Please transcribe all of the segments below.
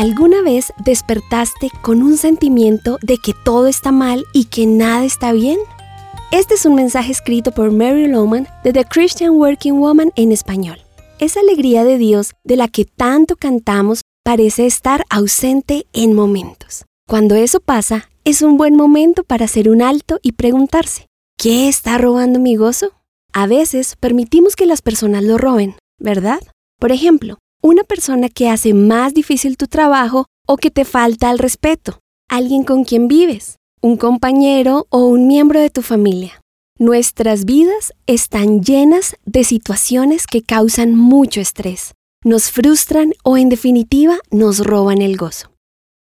¿Alguna vez despertaste con un sentimiento de que todo está mal y que nada está bien? Este es un mensaje escrito por Mary Loman de The Christian Working Woman en español. Esa alegría de Dios de la que tanto cantamos parece estar ausente en momentos. Cuando eso pasa, es un buen momento para hacer un alto y preguntarse, ¿qué está robando mi gozo? A veces permitimos que las personas lo roben, ¿verdad? Por ejemplo, una persona que hace más difícil tu trabajo o que te falta al respeto, alguien con quien vives, un compañero o un miembro de tu familia. Nuestras vidas están llenas de situaciones que causan mucho estrés, nos frustran o en definitiva nos roban el gozo.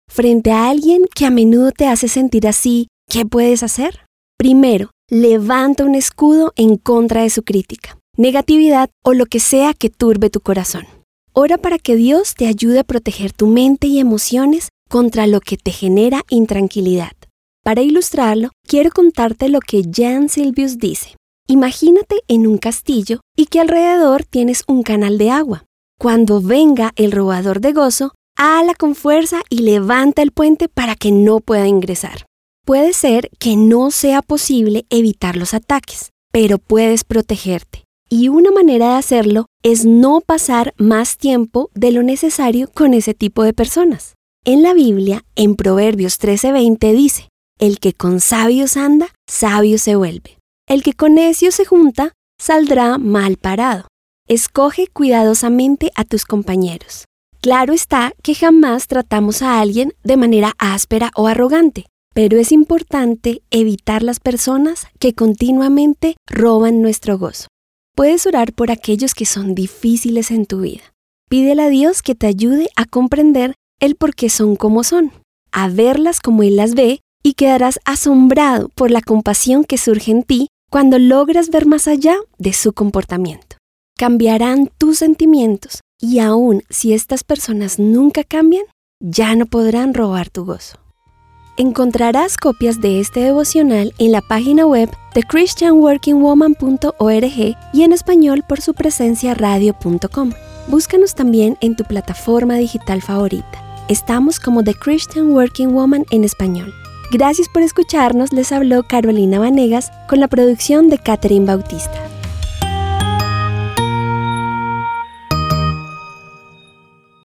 Frente a alguien que a menudo te hace sentir así, ¿qué puedes hacer? Primero, levanta un escudo en contra de su crítica, negatividad o lo que sea que turbe tu corazón. Ora para que Dios te ayude a proteger tu mente y emociones contra lo que te genera intranquilidad. Para ilustrarlo, quiero contarte lo que Jan Silvius dice. Imagínate en un castillo y que alrededor tienes un canal de agua. Cuando venga el robador de gozo, ala con fuerza y levanta el puente para que no pueda ingresar. Puede ser que no sea posible evitar los ataques, pero puedes protegerte. Y una manera de hacerlo es no pasar más tiempo de lo necesario con ese tipo de personas. En la Biblia, en Proverbios 13:20 dice, El que con sabios anda, sabio se vuelve. El que con necios se junta, saldrá mal parado. Escoge cuidadosamente a tus compañeros. Claro está que jamás tratamos a alguien de manera áspera o arrogante, pero es importante evitar las personas que continuamente roban nuestro gozo. Puedes orar por aquellos que son difíciles en tu vida. Pídele a Dios que te ayude a comprender el por qué son como son, a verlas como Él las ve y quedarás asombrado por la compasión que surge en ti cuando logras ver más allá de su comportamiento. Cambiarán tus sentimientos y aun si estas personas nunca cambian, ya no podrán robar tu gozo. Encontrarás copias de este devocional en la página web de christianworkingwoman.org y en español por su presencia radio.com. Búscanos también en tu plataforma digital favorita. Estamos como The Christian Working Woman en español. Gracias por escucharnos, les habló Carolina Vanegas con la producción de Catherine Bautista.